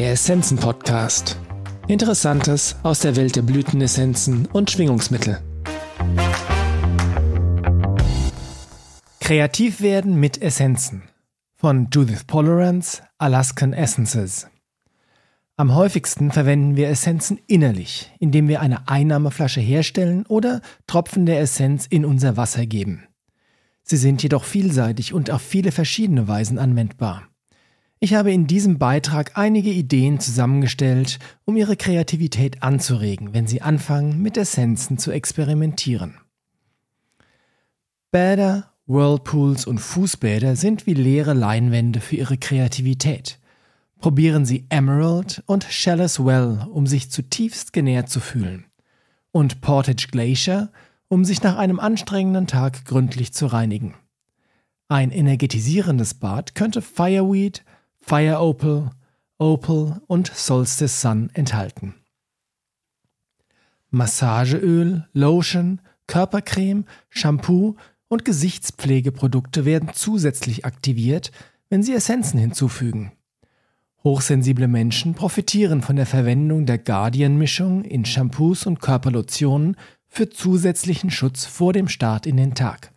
Der Essenzen Podcast. Interessantes aus der Welt der Blütenessenzen und Schwingungsmittel. Kreativ werden mit Essenzen von Judith Polerance, Alaskan Essences. Am häufigsten verwenden wir Essenzen innerlich, indem wir eine Einnahmeflasche herstellen oder Tropfen der Essenz in unser Wasser geben. Sie sind jedoch vielseitig und auf viele verschiedene Weisen anwendbar. Ich habe in diesem Beitrag einige Ideen zusammengestellt, um Ihre Kreativität anzuregen, wenn Sie anfangen, mit Essenzen zu experimentieren. Bäder, Whirlpools und Fußbäder sind wie leere Leinwände für Ihre Kreativität. Probieren Sie Emerald und Chalice Well, um sich zutiefst genährt zu fühlen. Und Portage Glacier, um sich nach einem anstrengenden Tag gründlich zu reinigen. Ein energetisierendes Bad könnte Fireweed, Fire Opal, Opal und Solstice Sun enthalten. Massageöl, Lotion, Körpercreme, Shampoo und Gesichtspflegeprodukte werden zusätzlich aktiviert, wenn Sie Essenzen hinzufügen. Hochsensible Menschen profitieren von der Verwendung der Guardian-Mischung in Shampoos und Körperlotionen für zusätzlichen Schutz vor dem Start in den Tag.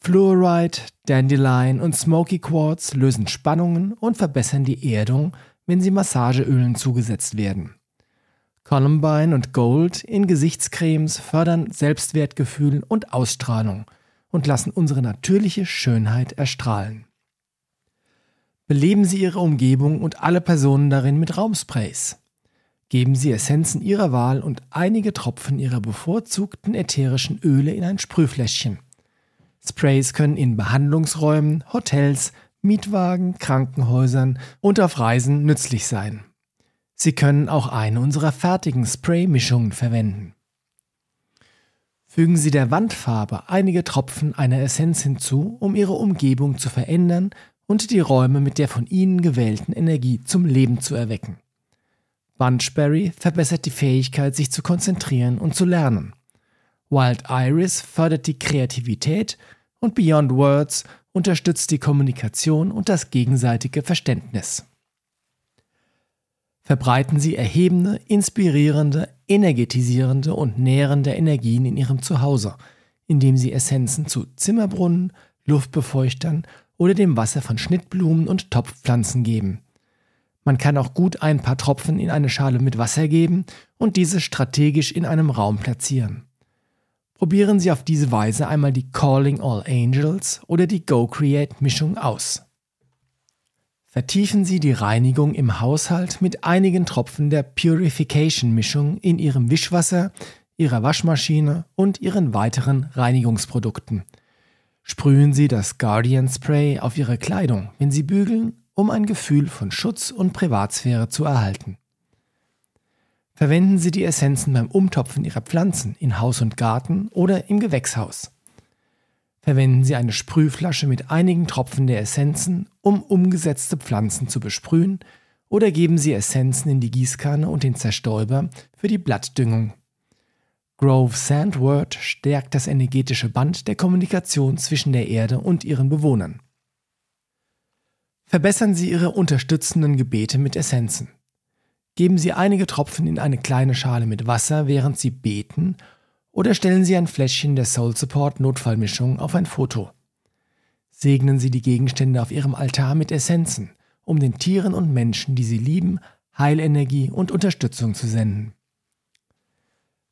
Fluoride, Dandelion und Smoky Quartz lösen Spannungen und verbessern die Erdung, wenn sie Massageölen zugesetzt werden. Columbine und Gold in Gesichtscremes fördern Selbstwertgefühl und Ausstrahlung und lassen unsere natürliche Schönheit erstrahlen. Beleben Sie Ihre Umgebung und alle Personen darin mit Raumsprays. Geben Sie Essenzen Ihrer Wahl und einige Tropfen Ihrer bevorzugten ätherischen Öle in ein Sprühfläschchen. Sprays können in Behandlungsräumen, Hotels, Mietwagen, Krankenhäusern und auf Reisen nützlich sein. Sie können auch eine unserer fertigen Spray-Mischungen verwenden. Fügen Sie der Wandfarbe einige Tropfen einer Essenz hinzu, um Ihre Umgebung zu verändern und die Räume mit der von Ihnen gewählten Energie zum Leben zu erwecken. Bunchberry verbessert die Fähigkeit, sich zu konzentrieren und zu lernen. Wild Iris fördert die Kreativität und Beyond Words unterstützt die Kommunikation und das gegenseitige Verständnis. Verbreiten Sie erhebende, inspirierende, energetisierende und nährende Energien in Ihrem Zuhause, indem Sie Essenzen zu Zimmerbrunnen, Luftbefeuchtern oder dem Wasser von Schnittblumen und Topfpflanzen geben. Man kann auch gut ein paar Tropfen in eine Schale mit Wasser geben und diese strategisch in einem Raum platzieren. Probieren Sie auf diese Weise einmal die Calling All Angels oder die Go Create Mischung aus. Vertiefen Sie die Reinigung im Haushalt mit einigen Tropfen der Purification Mischung in Ihrem Wischwasser, Ihrer Waschmaschine und Ihren weiteren Reinigungsprodukten. Sprühen Sie das Guardian Spray auf Ihre Kleidung, wenn Sie bügeln, um ein Gefühl von Schutz und Privatsphäre zu erhalten. Verwenden Sie die Essenzen beim Umtopfen Ihrer Pflanzen in Haus und Garten oder im Gewächshaus. Verwenden Sie eine Sprühflasche mit einigen Tropfen der Essenzen, um umgesetzte Pflanzen zu besprühen, oder geben Sie Essenzen in die Gießkanne und den Zerstäuber für die Blattdüngung. Grove Sandwort stärkt das energetische Band der Kommunikation zwischen der Erde und ihren Bewohnern. Verbessern Sie Ihre unterstützenden Gebete mit Essenzen. Geben Sie einige Tropfen in eine kleine Schale mit Wasser, während Sie beten, oder stellen Sie ein Fläschchen der Soul Support Notfallmischung auf ein Foto. Segnen Sie die Gegenstände auf Ihrem Altar mit Essenzen, um den Tieren und Menschen, die Sie lieben, Heilenergie und Unterstützung zu senden.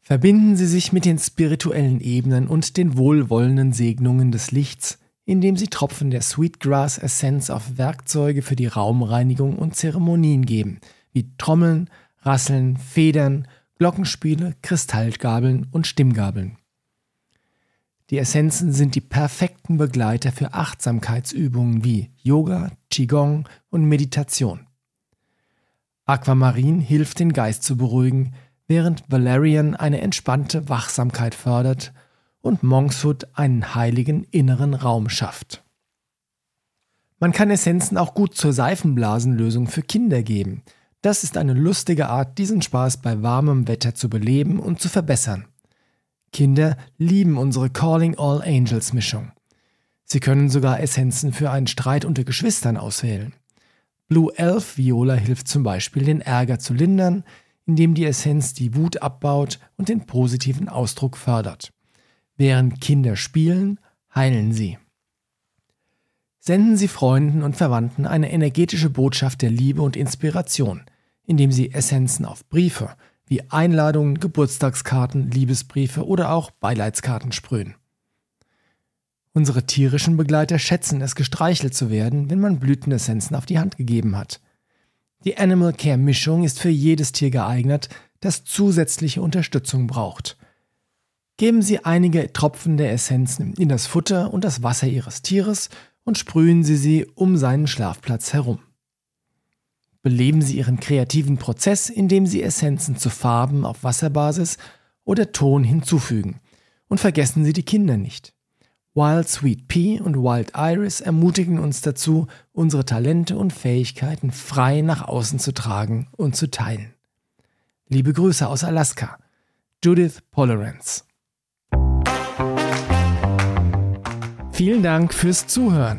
Verbinden Sie sich mit den spirituellen Ebenen und den wohlwollenden Segnungen des Lichts, indem Sie Tropfen der Sweetgrass Essenz auf Werkzeuge für die Raumreinigung und Zeremonien geben, wie Trommeln, Rasseln, Federn, Glockenspiele, Kristallgabeln und Stimmgabeln. Die Essenzen sind die perfekten Begleiter für Achtsamkeitsübungen wie Yoga, Qigong und Meditation. Aquamarin hilft den Geist zu beruhigen, während Valerian eine entspannte Wachsamkeit fördert und Monkshood einen heiligen inneren Raum schafft. Man kann Essenzen auch gut zur Seifenblasenlösung für Kinder geben, das ist eine lustige Art, diesen Spaß bei warmem Wetter zu beleben und zu verbessern. Kinder lieben unsere Calling All Angels Mischung. Sie können sogar Essenzen für einen Streit unter Geschwistern auswählen. Blue Elf Viola hilft zum Beispiel, den Ärger zu lindern, indem die Essenz die Wut abbaut und den positiven Ausdruck fördert. Während Kinder spielen, heilen sie. Senden Sie Freunden und Verwandten eine energetische Botschaft der Liebe und Inspiration, indem Sie Essenzen auf Briefe wie Einladungen, Geburtstagskarten, Liebesbriefe oder auch Beileidskarten sprühen. Unsere tierischen Begleiter schätzen es, gestreichelt zu werden, wenn man Blütenessenzen auf die Hand gegeben hat. Die Animal Care Mischung ist für jedes Tier geeignet, das zusätzliche Unterstützung braucht. Geben Sie einige Tropfen der Essenzen in das Futter und das Wasser Ihres Tieres und sprühen Sie sie um seinen Schlafplatz herum. Beleben Sie Ihren kreativen Prozess, indem Sie Essenzen zu Farben auf Wasserbasis oder Ton hinzufügen. Und vergessen Sie die Kinder nicht. Wild Sweet Pea und Wild Iris ermutigen uns dazu, unsere Talente und Fähigkeiten frei nach außen zu tragen und zu teilen. Liebe Grüße aus Alaska. Judith Polerance. Vielen Dank fürs Zuhören.